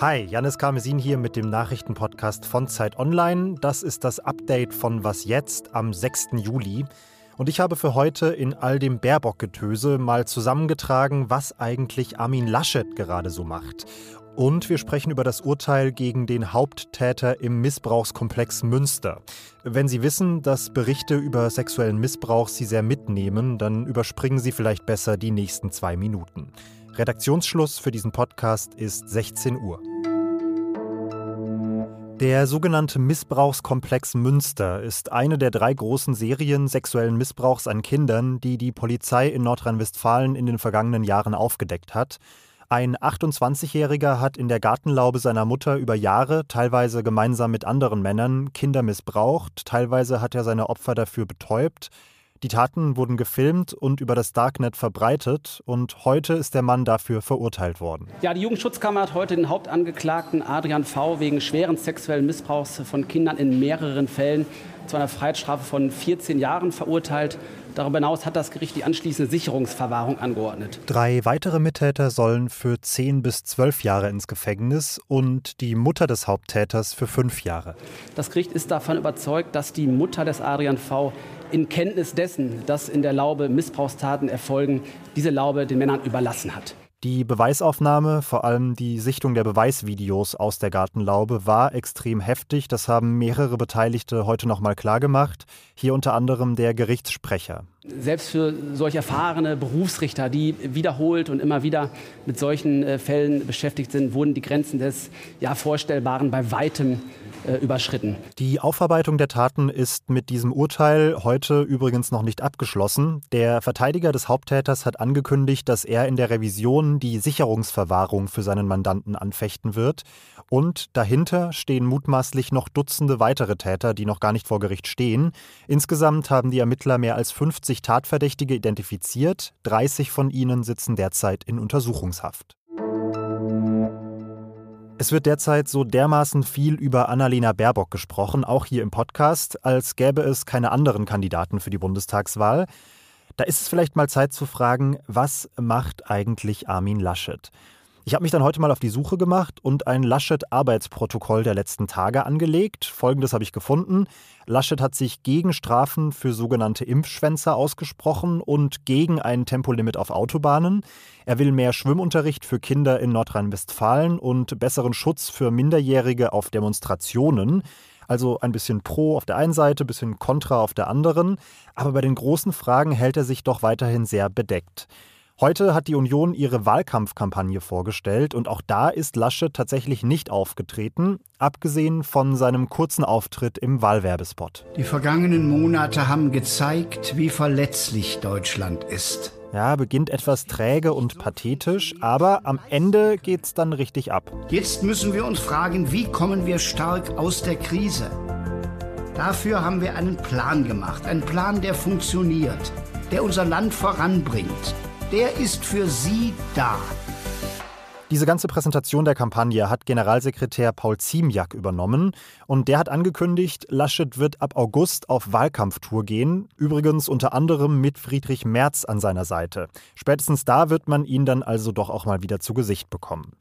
Hi, Janis Karmesin hier mit dem Nachrichtenpodcast von Zeit Online. Das ist das Update von Was jetzt am 6. Juli. Und ich habe für heute in all dem Baerbock-Getöse mal zusammengetragen, was eigentlich Armin Laschet gerade so macht. Und wir sprechen über das Urteil gegen den Haupttäter im Missbrauchskomplex Münster. Wenn Sie wissen, dass Berichte über sexuellen Missbrauch Sie sehr mitnehmen, dann überspringen Sie vielleicht besser die nächsten zwei Minuten. Redaktionsschluss für diesen Podcast ist 16 Uhr. Der sogenannte Missbrauchskomplex Münster ist eine der drei großen Serien sexuellen Missbrauchs an Kindern, die die Polizei in Nordrhein-Westfalen in den vergangenen Jahren aufgedeckt hat. Ein 28-Jähriger hat in der Gartenlaube seiner Mutter über Jahre, teilweise gemeinsam mit anderen Männern, Kinder missbraucht, teilweise hat er seine Opfer dafür betäubt. Die Taten wurden gefilmt und über das Darknet verbreitet und heute ist der Mann dafür verurteilt worden. Ja, die Jugendschutzkammer hat heute den Hauptangeklagten Adrian V. wegen schweren sexuellen Missbrauchs von Kindern in mehreren Fällen zu einer Freiheitsstrafe von 14 Jahren verurteilt. Darüber hinaus hat das Gericht die anschließende Sicherungsverwahrung angeordnet. Drei weitere Mittäter sollen für 10 bis 12 Jahre ins Gefängnis und die Mutter des Haupttäters für fünf Jahre. Das Gericht ist davon überzeugt, dass die Mutter des Adrian V in Kenntnis dessen, dass in der Laube Missbrauchstaten erfolgen, diese Laube den Männern überlassen hat. Die Beweisaufnahme, vor allem die Sichtung der Beweisvideos aus der Gartenlaube, war extrem heftig. Das haben mehrere Beteiligte heute nochmal klargemacht. Hier unter anderem der Gerichtssprecher. Selbst für solch erfahrene Berufsrichter, die wiederholt und immer wieder mit solchen äh, Fällen beschäftigt sind, wurden die Grenzen des ja, Vorstellbaren bei weitem überschritten. Die Aufarbeitung der Taten ist mit diesem Urteil heute übrigens noch nicht abgeschlossen. Der Verteidiger des Haupttäters hat angekündigt, dass er in der Revision die Sicherungsverwahrung für seinen Mandanten anfechten wird. Und dahinter stehen mutmaßlich noch Dutzende weitere Täter, die noch gar nicht vor Gericht stehen. Insgesamt haben die Ermittler mehr als 50 Tatverdächtige identifiziert. 30 von ihnen sitzen derzeit in Untersuchungshaft. Es wird derzeit so dermaßen viel über Annalena Baerbock gesprochen, auch hier im Podcast, als gäbe es keine anderen Kandidaten für die Bundestagswahl. Da ist es vielleicht mal Zeit zu fragen, was macht eigentlich Armin Laschet? Ich habe mich dann heute mal auf die Suche gemacht und ein Laschet-Arbeitsprotokoll der letzten Tage angelegt. Folgendes habe ich gefunden. Laschet hat sich gegen Strafen für sogenannte Impfschwänzer ausgesprochen und gegen ein Tempolimit auf Autobahnen. Er will mehr Schwimmunterricht für Kinder in Nordrhein-Westfalen und besseren Schutz für Minderjährige auf Demonstrationen. Also ein bisschen pro auf der einen Seite, ein bisschen kontra auf der anderen. Aber bei den großen Fragen hält er sich doch weiterhin sehr bedeckt. Heute hat die Union ihre Wahlkampfkampagne vorgestellt und auch da ist Laschet tatsächlich nicht aufgetreten, abgesehen von seinem kurzen Auftritt im Wahlwerbespot. Die vergangenen Monate haben gezeigt, wie verletzlich Deutschland ist. Ja, beginnt etwas träge und pathetisch, aber am Ende geht's dann richtig ab. Jetzt müssen wir uns fragen, wie kommen wir stark aus der Krise? Dafür haben wir einen Plan gemacht, einen Plan, der funktioniert, der unser Land voranbringt der ist für Sie da. Diese ganze Präsentation der Kampagne hat Generalsekretär Paul Ziemiak übernommen und der hat angekündigt, Laschet wird ab August auf Wahlkampftour gehen, übrigens unter anderem mit Friedrich Merz an seiner Seite. Spätestens da wird man ihn dann also doch auch mal wieder zu Gesicht bekommen.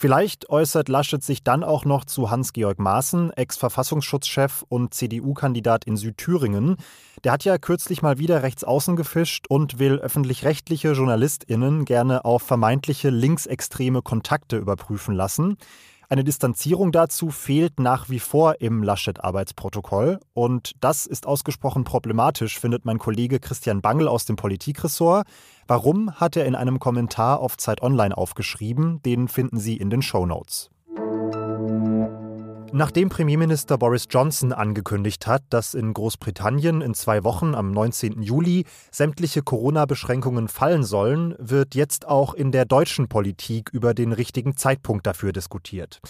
Vielleicht äußert Laschet sich dann auch noch zu Hans-Georg Maaßen, Ex-Verfassungsschutzchef und CDU-Kandidat in Südthüringen. Der hat ja kürzlich mal wieder rechts außen gefischt und will öffentlich-rechtliche JournalistInnen gerne auf vermeintliche linksextreme Kontakte überprüfen lassen. Eine Distanzierung dazu fehlt nach wie vor im Laschet-Arbeitsprotokoll. Und das ist ausgesprochen problematisch, findet mein Kollege Christian Bangel aus dem Politikressort. Warum hat er in einem Kommentar auf Zeit Online aufgeschrieben? Den finden Sie in den Show Notes. Nachdem Premierminister Boris Johnson angekündigt hat, dass in Großbritannien in zwei Wochen am 19. Juli sämtliche Corona-Beschränkungen fallen sollen, wird jetzt auch in der deutschen Politik über den richtigen Zeitpunkt dafür diskutiert.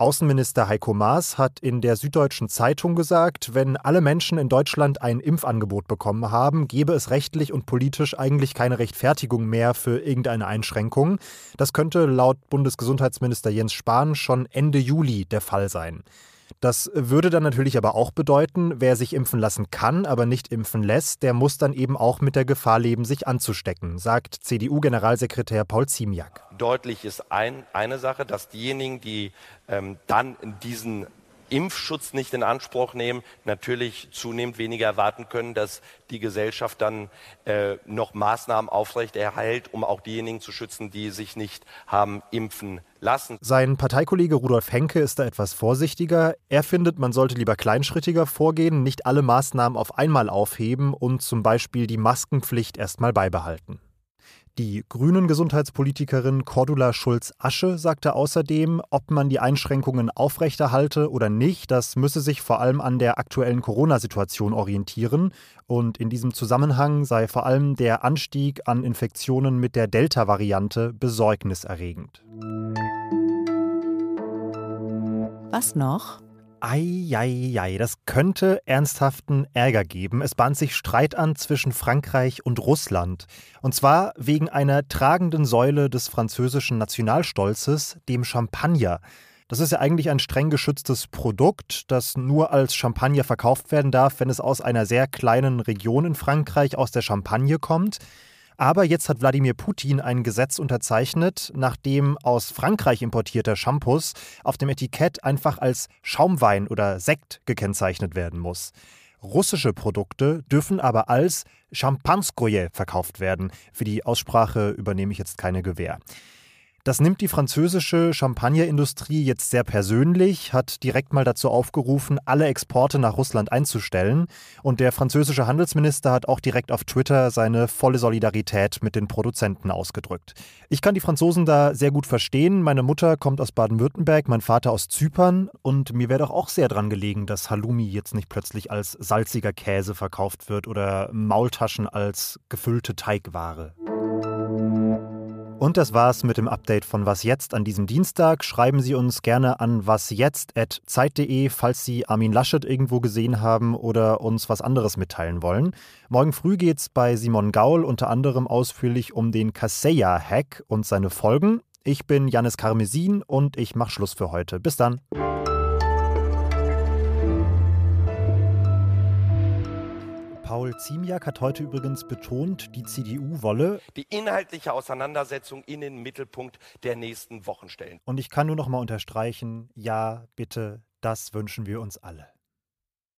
Außenminister Heiko Maas hat in der Süddeutschen Zeitung gesagt, wenn alle Menschen in Deutschland ein Impfangebot bekommen haben, gebe es rechtlich und politisch eigentlich keine Rechtfertigung mehr für irgendeine Einschränkung. Das könnte laut Bundesgesundheitsminister Jens Spahn schon Ende Juli der Fall sein. Das würde dann natürlich aber auch bedeuten, wer sich impfen lassen kann, aber nicht impfen lässt, der muss dann eben auch mit der Gefahr leben, sich anzustecken, sagt CDU-Generalsekretär Paul Ziemiak. Deutlich ist ein, eine Sache, dass diejenigen, die ähm, dann diesen Impfschutz nicht in Anspruch nehmen, natürlich zunehmend weniger erwarten können, dass die Gesellschaft dann äh, noch Maßnahmen aufrechterhält, um auch diejenigen zu schützen, die sich nicht haben impfen lassen. Sein Parteikollege Rudolf Henke ist da etwas vorsichtiger. Er findet, man sollte lieber kleinschrittiger vorgehen, nicht alle Maßnahmen auf einmal aufheben und zum Beispiel die Maskenpflicht erstmal beibehalten. Die grünen Gesundheitspolitikerin Cordula Schulz-Asche sagte außerdem, ob man die Einschränkungen aufrechterhalte oder nicht, das müsse sich vor allem an der aktuellen Corona-Situation orientieren. Und in diesem Zusammenhang sei vor allem der Anstieg an Infektionen mit der Delta-Variante besorgniserregend. Was noch? Eieiei, das könnte ernsthaften Ärger geben. Es bahnt sich Streit an zwischen Frankreich und Russland. Und zwar wegen einer tragenden Säule des französischen Nationalstolzes, dem Champagner. Das ist ja eigentlich ein streng geschütztes Produkt, das nur als Champagner verkauft werden darf, wenn es aus einer sehr kleinen Region in Frankreich, aus der Champagne kommt. Aber jetzt hat Wladimir Putin ein Gesetz unterzeichnet, nachdem aus Frankreich importierter Shampoos auf dem Etikett einfach als Schaumwein oder Sekt gekennzeichnet werden muss. Russische Produkte dürfen aber als Champanskoje verkauft werden. Für die Aussprache übernehme ich jetzt keine Gewähr. Das nimmt die französische Champagnerindustrie jetzt sehr persönlich, hat direkt mal dazu aufgerufen, alle Exporte nach Russland einzustellen. Und der französische Handelsminister hat auch direkt auf Twitter seine volle Solidarität mit den Produzenten ausgedrückt. Ich kann die Franzosen da sehr gut verstehen. Meine Mutter kommt aus Baden-Württemberg, mein Vater aus Zypern. Und mir wäre doch auch sehr dran gelegen, dass Halloumi jetzt nicht plötzlich als salziger Käse verkauft wird oder Maultaschen als gefüllte Teigware. Und das war's mit dem Update von Was jetzt an diesem Dienstag. Schreiben Sie uns gerne an wasjetzt.zeit.de, falls Sie Armin Laschet irgendwo gesehen haben oder uns was anderes mitteilen wollen. Morgen früh geht's bei Simon Gaul unter anderem ausführlich um den Kaseya-Hack und seine Folgen. Ich bin Janis Karmesin und ich mache Schluss für heute. Bis dann. Paul Ziemiak hat heute übrigens betont, die CDU wolle die inhaltliche Auseinandersetzung in den Mittelpunkt der nächsten Wochen stellen. Und ich kann nur noch mal unterstreichen, ja, bitte, das wünschen wir uns alle.